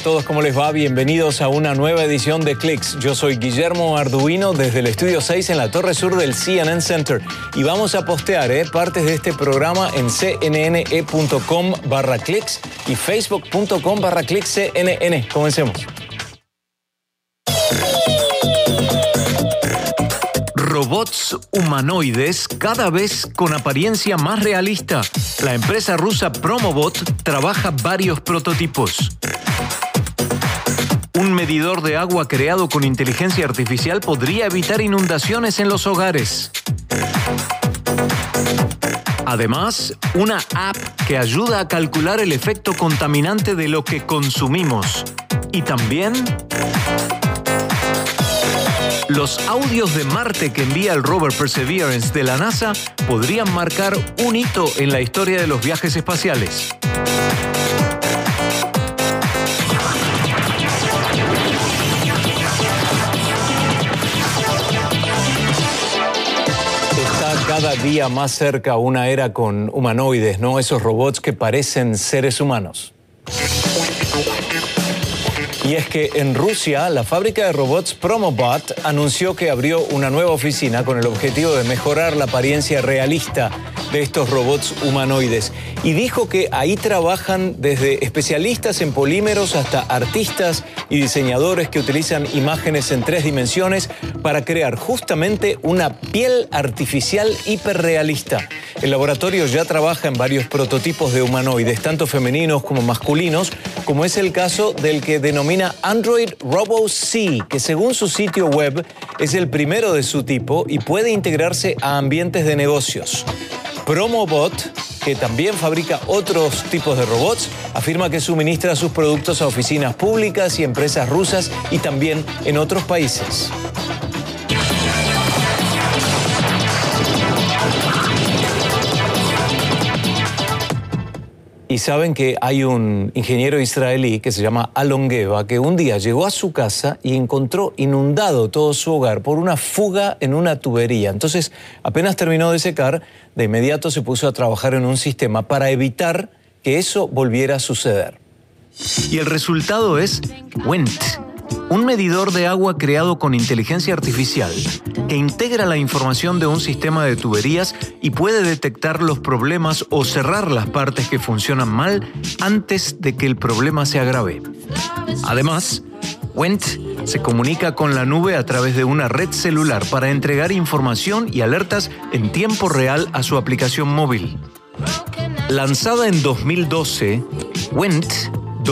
a todos, ¿cómo les va? Bienvenidos a una nueva edición de Clicks. Yo soy Guillermo Arduino desde el estudio 6 en la torre sur del CNN Center y vamos a postear eh, partes de este programa en cnne.com barra clicks y facebook.com barra clicks. Comencemos. robots humanoides cada vez con apariencia más realista. La empresa rusa Promobot trabaja varios prototipos. Un medidor de agua creado con inteligencia artificial podría evitar inundaciones en los hogares. Además, una app que ayuda a calcular el efecto contaminante de lo que consumimos. Y también los audios de Marte que envía el rover Perseverance de la NASA podrían marcar un hito en la historia de los viajes espaciales. Día más cerca una era con humanoides, ¿no? Esos robots que parecen seres humanos. Y es que en Rusia, la fábrica de robots Promobot anunció que abrió una nueva oficina con el objetivo de mejorar la apariencia realista de estos robots humanoides. Y dijo que ahí trabajan desde especialistas en polímeros hasta artistas y diseñadores que utilizan imágenes en tres dimensiones para crear justamente una piel artificial hiperrealista. El laboratorio ya trabaja en varios prototipos de humanoides, tanto femeninos como masculinos, como es el caso del que denomina Android Robo C, que según su sitio web es el primero de su tipo y puede integrarse a ambientes de negocios. Promobot, que también fabrica otros tipos de robots, afirma que suministra sus productos a oficinas públicas y empresas rusas y también en otros países. Saben que hay un ingeniero israelí que se llama Alon Geva, que un día llegó a su casa y encontró inundado todo su hogar por una fuga en una tubería. Entonces, apenas terminó de secar, de inmediato se puso a trabajar en un sistema para evitar que eso volviera a suceder. Y el resultado es Went un medidor de agua creado con inteligencia artificial que integra la información de un sistema de tuberías y puede detectar los problemas o cerrar las partes que funcionan mal antes de que el problema se agrave. Además, Went se comunica con la nube a través de una red celular para entregar información y alertas en tiempo real a su aplicación móvil. Lanzada en 2012, Went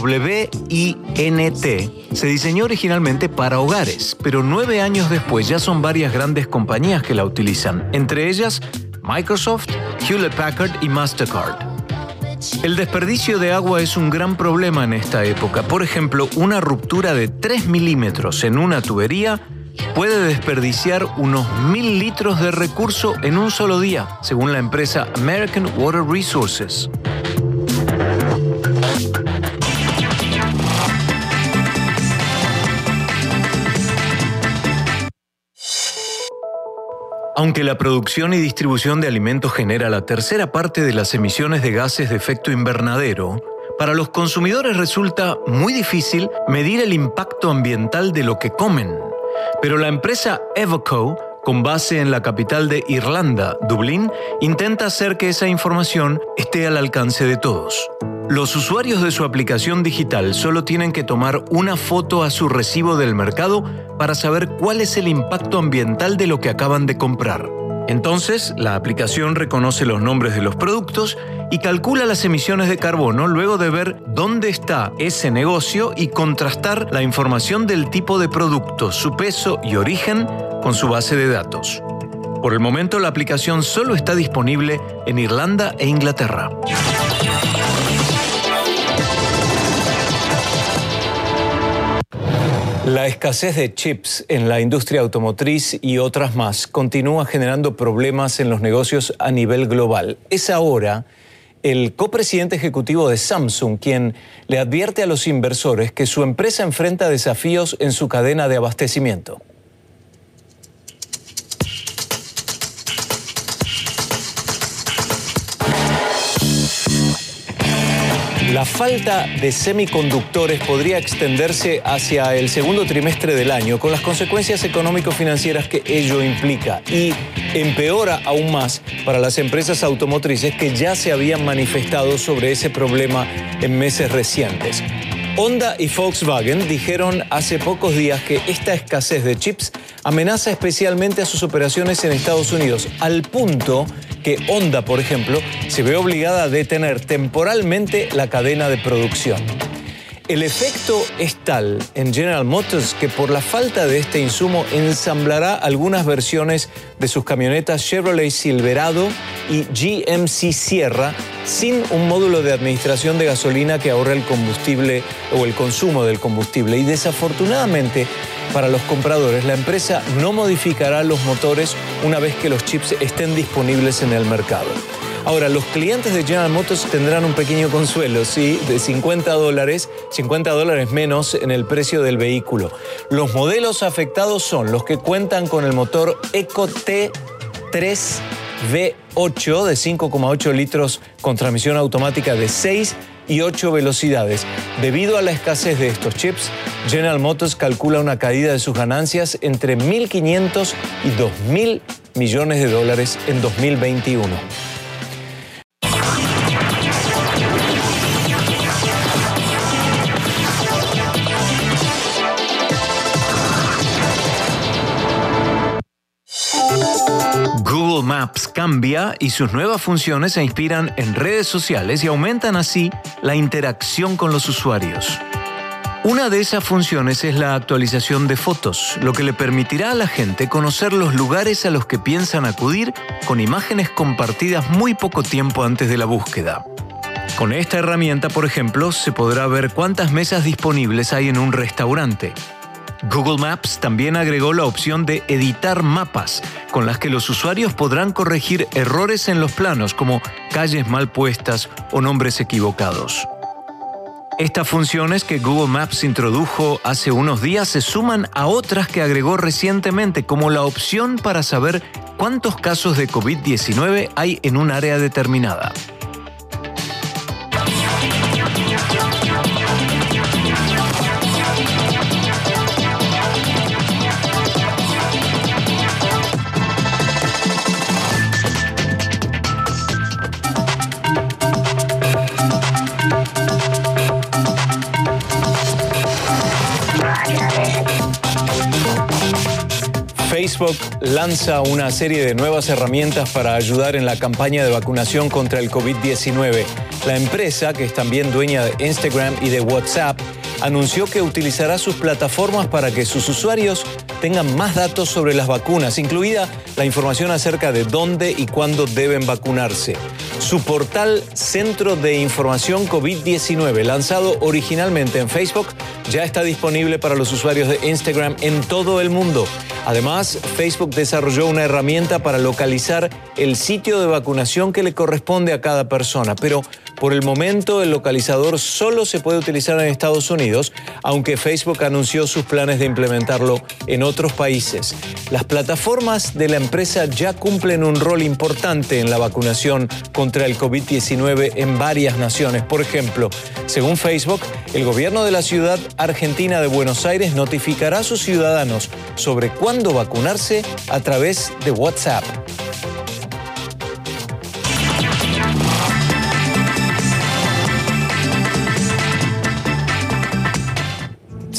WINT se diseñó originalmente para hogares, pero nueve años después ya son varias grandes compañías que la utilizan, entre ellas Microsoft, Hewlett Packard y Mastercard. El desperdicio de agua es un gran problema en esta época. Por ejemplo, una ruptura de 3 milímetros en una tubería puede desperdiciar unos mil litros de recurso en un solo día, según la empresa American Water Resources. Aunque la producción y distribución de alimentos genera la tercera parte de las emisiones de gases de efecto invernadero, para los consumidores resulta muy difícil medir el impacto ambiental de lo que comen. Pero la empresa Evoco, con base en la capital de Irlanda, Dublín, intenta hacer que esa información esté al alcance de todos. Los usuarios de su aplicación digital solo tienen que tomar una foto a su recibo del mercado para saber cuál es el impacto ambiental de lo que acaban de comprar. Entonces, la aplicación reconoce los nombres de los productos y calcula las emisiones de carbono luego de ver dónde está ese negocio y contrastar la información del tipo de producto, su peso y origen con su base de datos. Por el momento, la aplicación solo está disponible en Irlanda e Inglaterra. La escasez de chips en la industria automotriz y otras más continúa generando problemas en los negocios a nivel global. Es ahora el copresidente ejecutivo de Samsung quien le advierte a los inversores que su empresa enfrenta desafíos en su cadena de abastecimiento. La falta de semiconductores podría extenderse hacia el segundo trimestre del año, con las consecuencias económico-financieras que ello implica, y empeora aún más para las empresas automotrices que ya se habían manifestado sobre ese problema en meses recientes. Honda y Volkswagen dijeron hace pocos días que esta escasez de chips amenaza especialmente a sus operaciones en Estados Unidos, al punto que Honda, por ejemplo, se ve obligada a detener temporalmente la cadena de producción. El efecto es tal en General Motors que por la falta de este insumo ensamblará algunas versiones de sus camionetas Chevrolet Silverado y GMC Sierra sin un módulo de administración de gasolina que ahorre el combustible o el consumo del combustible. Y desafortunadamente para los compradores, la empresa no modificará los motores una vez que los chips estén disponibles en el mercado. Ahora, los clientes de General Motors tendrán un pequeño consuelo, sí, de 50 dólares, 50 dólares menos en el precio del vehículo. Los modelos afectados son los que cuentan con el motor Eco T3 V8 de 5,8 litros con transmisión automática de 6 y 8 velocidades. Debido a la escasez de estos chips, General Motors calcula una caída de sus ganancias entre 1.500 y 2.000 millones de dólares en 2021. Maps cambia y sus nuevas funciones se inspiran en redes sociales y aumentan así la interacción con los usuarios. Una de esas funciones es la actualización de fotos, lo que le permitirá a la gente conocer los lugares a los que piensan acudir con imágenes compartidas muy poco tiempo antes de la búsqueda. Con esta herramienta, por ejemplo, se podrá ver cuántas mesas disponibles hay en un restaurante, Google Maps también agregó la opción de editar mapas, con las que los usuarios podrán corregir errores en los planos como calles mal puestas o nombres equivocados. Estas funciones que Google Maps introdujo hace unos días se suman a otras que agregó recientemente, como la opción para saber cuántos casos de COVID-19 hay en un área determinada. Facebook lanza una serie de nuevas herramientas para ayudar en la campaña de vacunación contra el COVID-19. La empresa, que es también dueña de Instagram y de WhatsApp, anunció que utilizará sus plataformas para que sus usuarios tengan más datos sobre las vacunas, incluida la información acerca de dónde y cuándo deben vacunarse. Su portal Centro de Información COVID-19, lanzado originalmente en Facebook, ya está disponible para los usuarios de Instagram en todo el mundo. Además, Facebook desarrolló una herramienta para localizar el sitio de vacunación que le corresponde a cada persona, pero por el momento el localizador solo se puede utilizar en Estados Unidos, aunque Facebook anunció sus planes de implementarlo en otros países. Las plataformas de la empresa ya cumplen un rol importante en la vacunación contra el COVID-19 en varias naciones. Por ejemplo, según Facebook, el gobierno de la ciudad argentina de Buenos Aires notificará a sus ciudadanos sobre cuándo vacunarse a través de WhatsApp.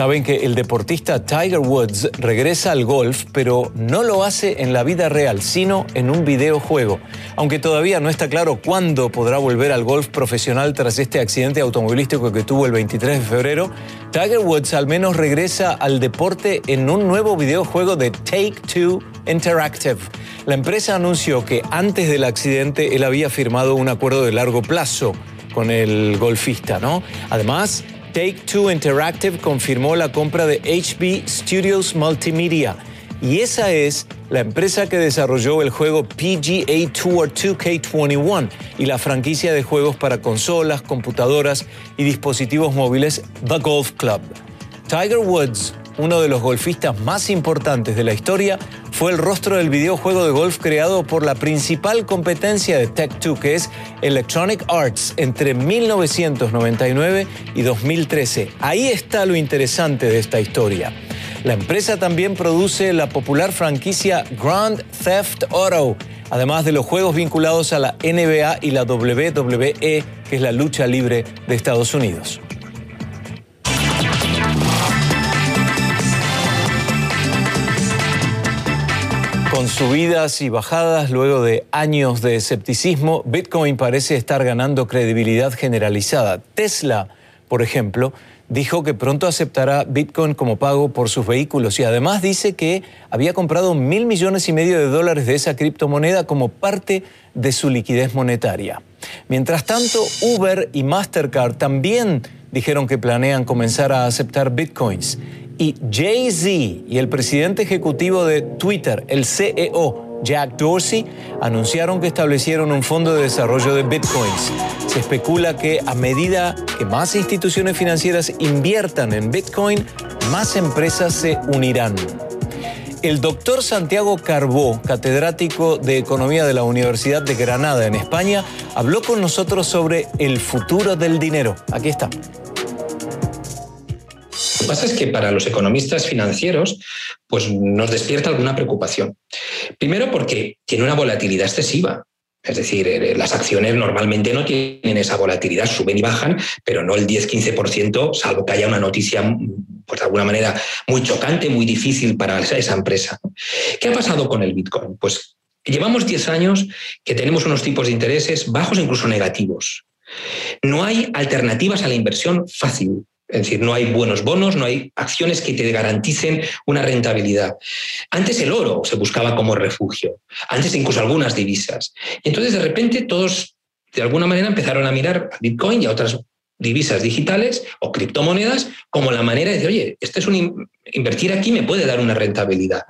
Saben que el deportista Tiger Woods regresa al golf, pero no lo hace en la vida real, sino en un videojuego. Aunque todavía no está claro cuándo podrá volver al golf profesional tras este accidente automovilístico que tuvo el 23 de febrero, Tiger Woods al menos regresa al deporte en un nuevo videojuego de Take Two Interactive. La empresa anunció que antes del accidente él había firmado un acuerdo de largo plazo con el golfista, ¿no? Además, Take Two Interactive confirmó la compra de HB Studios Multimedia y esa es la empresa que desarrolló el juego PGA Tour 2K21 y la franquicia de juegos para consolas, computadoras y dispositivos móviles The Golf Club. Tiger Woods uno de los golfistas más importantes de la historia, fue el rostro del videojuego de golf creado por la principal competencia de Tech2, que es Electronic Arts, entre 1999 y 2013. Ahí está lo interesante de esta historia. La empresa también produce la popular franquicia Grand Theft Auto, además de los juegos vinculados a la NBA y la WWE, que es la lucha libre de Estados Unidos. Con subidas y bajadas, luego de años de escepticismo, Bitcoin parece estar ganando credibilidad generalizada. Tesla, por ejemplo, dijo que pronto aceptará Bitcoin como pago por sus vehículos y además dice que había comprado mil millones y medio de dólares de esa criptomoneda como parte de su liquidez monetaria. Mientras tanto, Uber y Mastercard también dijeron que planean comenzar a aceptar Bitcoins y Jay-Z y el presidente ejecutivo de Twitter, el CEO Jack Dorsey, anunciaron que establecieron un fondo de desarrollo de bitcoins. Se especula que a medida que más instituciones financieras inviertan en bitcoin, más empresas se unirán. El doctor Santiago Carbó, catedrático de Economía de la Universidad de Granada en España, habló con nosotros sobre el futuro del dinero. Aquí está pasa es que para los economistas financieros pues nos despierta alguna preocupación. Primero porque tiene una volatilidad excesiva. Es decir, eh, las acciones normalmente no tienen esa volatilidad, suben y bajan, pero no el 10-15%, salvo que haya una noticia, pues de alguna manera, muy chocante, muy difícil para esa empresa. ¿Qué ha pasado con el Bitcoin? Pues llevamos 10 años que tenemos unos tipos de intereses bajos incluso negativos. No hay alternativas a la inversión fácil. Es decir, no hay buenos bonos, no hay acciones que te garanticen una rentabilidad. Antes el oro se buscaba como refugio, antes incluso algunas divisas. entonces de repente todos de alguna manera empezaron a mirar a Bitcoin y a otras divisas digitales o criptomonedas como la manera de decir, oye, este es un invertir aquí me puede dar una rentabilidad.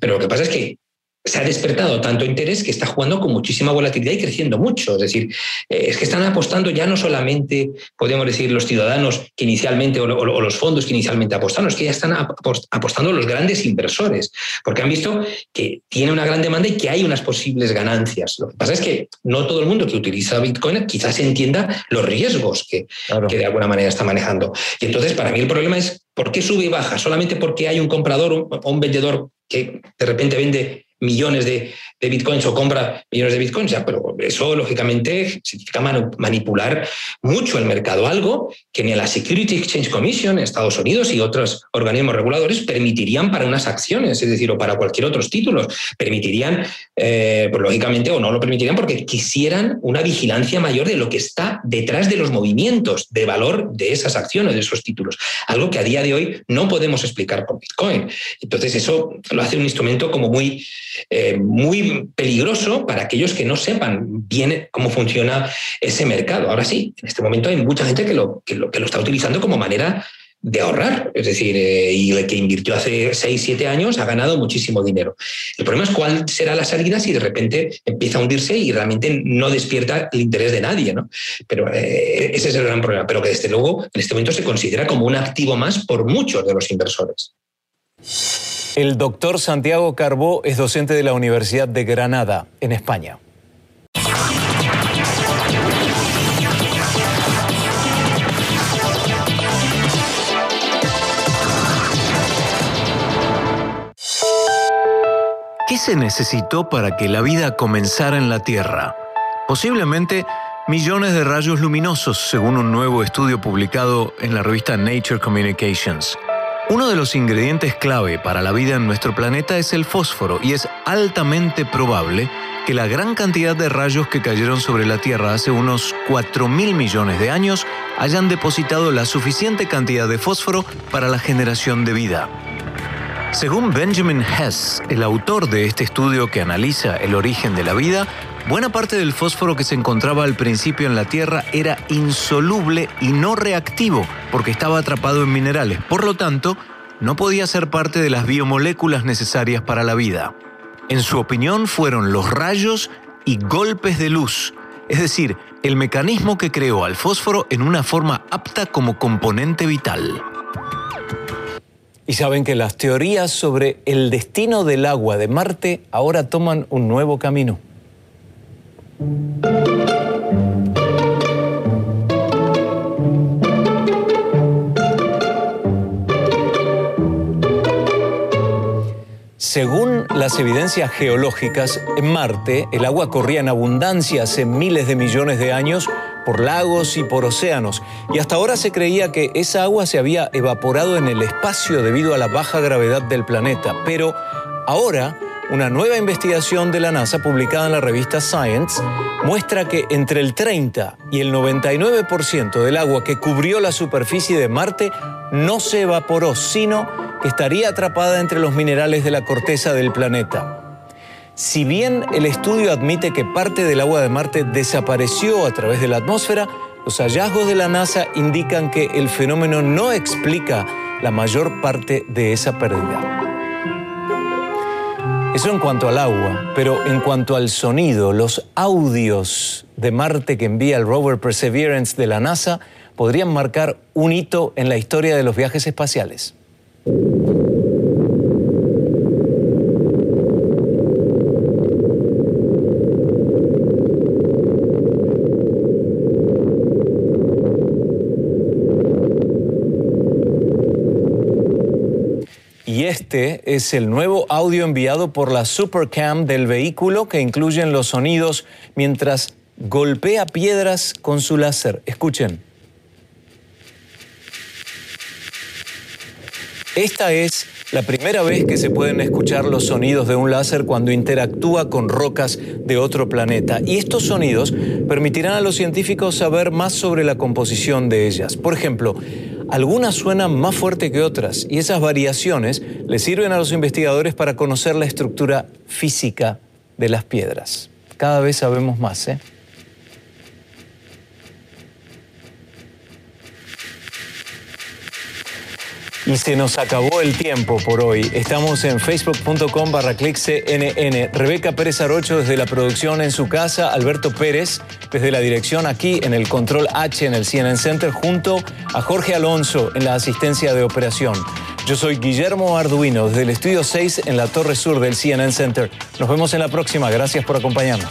Pero lo que pasa es que se ha despertado tanto interés que está jugando con muchísima volatilidad y creciendo mucho. Es decir, eh, es que están apostando ya no solamente, podemos decir, los ciudadanos que inicialmente o, los fondos que inicialmente apostaron, es que ya están apostando los grandes inversores, porque han visto que tiene una gran demanda y que hay unas posibles ganancias. Lo que pasa es que no todo el mundo que utiliza Bitcoin quizás entienda los riesgos que, que de alguna manera está manejando. Y entonces, para mí el problema es, ¿por qué sube y baja? ¿Solamente porque hay un comprador o un vendedor que de repente vende millones de, bitcoins o compra millones de bitcoins, ya, pero eso lógicamente significa manipular mucho el mercado, algo que ni la Security Exchange Commission en Estados Unidos y otros organismos reguladores permitirían para unas acciones, es decir, o para cualquier otros títulos, permitirían, eh, pues lógicamente, o no lo permitirían porque quisieran una vigilancia mayor de lo que está detrás de los movimientos de valor de esas acciones, de esos títulos, algo que a día de hoy no podemos explicar por Bitcoin. Entonces, eso lo hace un instrumento como muy eh, muy peligroso para aquellos que no sepan bien cómo funciona ese mercado. Ahora sí, en este momento hay mucha gente que lo, que lo, está utilizando como manera de ahorrar, es decir, eh, y el que invirtió hace 6, 7 años ha ganado muchísimo dinero. El problema es cuál será la salida si de repente empieza a hundirse y realmente no despierta el interés de nadie, ¿no? Pero eh, ese es el gran problema, pero que desde luego en este momento se considera como un activo más por muchos de los inversores. El doctor Santiago Carbó es docente de la Universidad de Granada, en España. ¿Qué se necesitó para que la vida comenzara en la Tierra? Posiblemente millones de rayos luminosos, según un nuevo estudio publicado en la revista Nature Communications. Uno de los ingredientes clave para la vida en nuestro planeta es el fósforo y es altamente probable que la gran cantidad de rayos que cayeron sobre la Tierra hace unos 4 mil millones de años hayan depositado la suficiente cantidad de fósforo para la generación de vida. Según Benjamin Hess, el autor de este estudio que analiza el origen de la vida, buena parte del fósforo que se encontraba al principio en la Tierra era insoluble y no reactivo porque estaba atrapado en minerales. Por lo tanto, no podía ser parte de las biomoléculas necesarias para la vida. En su opinión fueron los rayos y golpes de luz, es decir, el mecanismo que creó al fósforo en una forma apta como componente vital. Y saben que las teorías sobre el destino del agua de Marte ahora toman un nuevo camino. Según las evidencias geológicas, en Marte el agua corría en abundancia hace miles de millones de años por lagos y por océanos, y hasta ahora se creía que esa agua se había evaporado en el espacio debido a la baja gravedad del planeta. Pero ahora, una nueva investigación de la NASA publicada en la revista Science muestra que entre el 30 y el 99% del agua que cubrió la superficie de Marte no se evaporó, sino que estaría atrapada entre los minerales de la corteza del planeta. Si bien el estudio admite que parte del agua de Marte desapareció a través de la atmósfera, los hallazgos de la NASA indican que el fenómeno no explica la mayor parte de esa pérdida. Eso en cuanto al agua, pero en cuanto al sonido, los audios de Marte que envía el rover Perseverance de la NASA podrían marcar un hito en la historia de los viajes espaciales. Y este es el nuevo audio enviado por la Supercam del vehículo que incluyen los sonidos mientras golpea piedras con su láser. Escuchen. Esta es la primera vez que se pueden escuchar los sonidos de un láser cuando interactúa con rocas de otro planeta. Y estos sonidos permitirán a los científicos saber más sobre la composición de ellas. Por ejemplo, algunas suenan más fuerte que otras y esas variaciones les sirven a los investigadores para conocer la estructura física de las piedras. Cada vez sabemos más, ¿eh? Y se nos acabó el tiempo por hoy. Estamos en facebook.com barra CNN. Rebeca Pérez Arocho desde la producción en su casa, Alberto Pérez desde la dirección aquí en el Control H en el CNN Center, junto a Jorge Alonso en la asistencia de operación. Yo soy Guillermo Arduino desde el estudio 6 en la Torre Sur del CNN Center. Nos vemos en la próxima. Gracias por acompañarnos.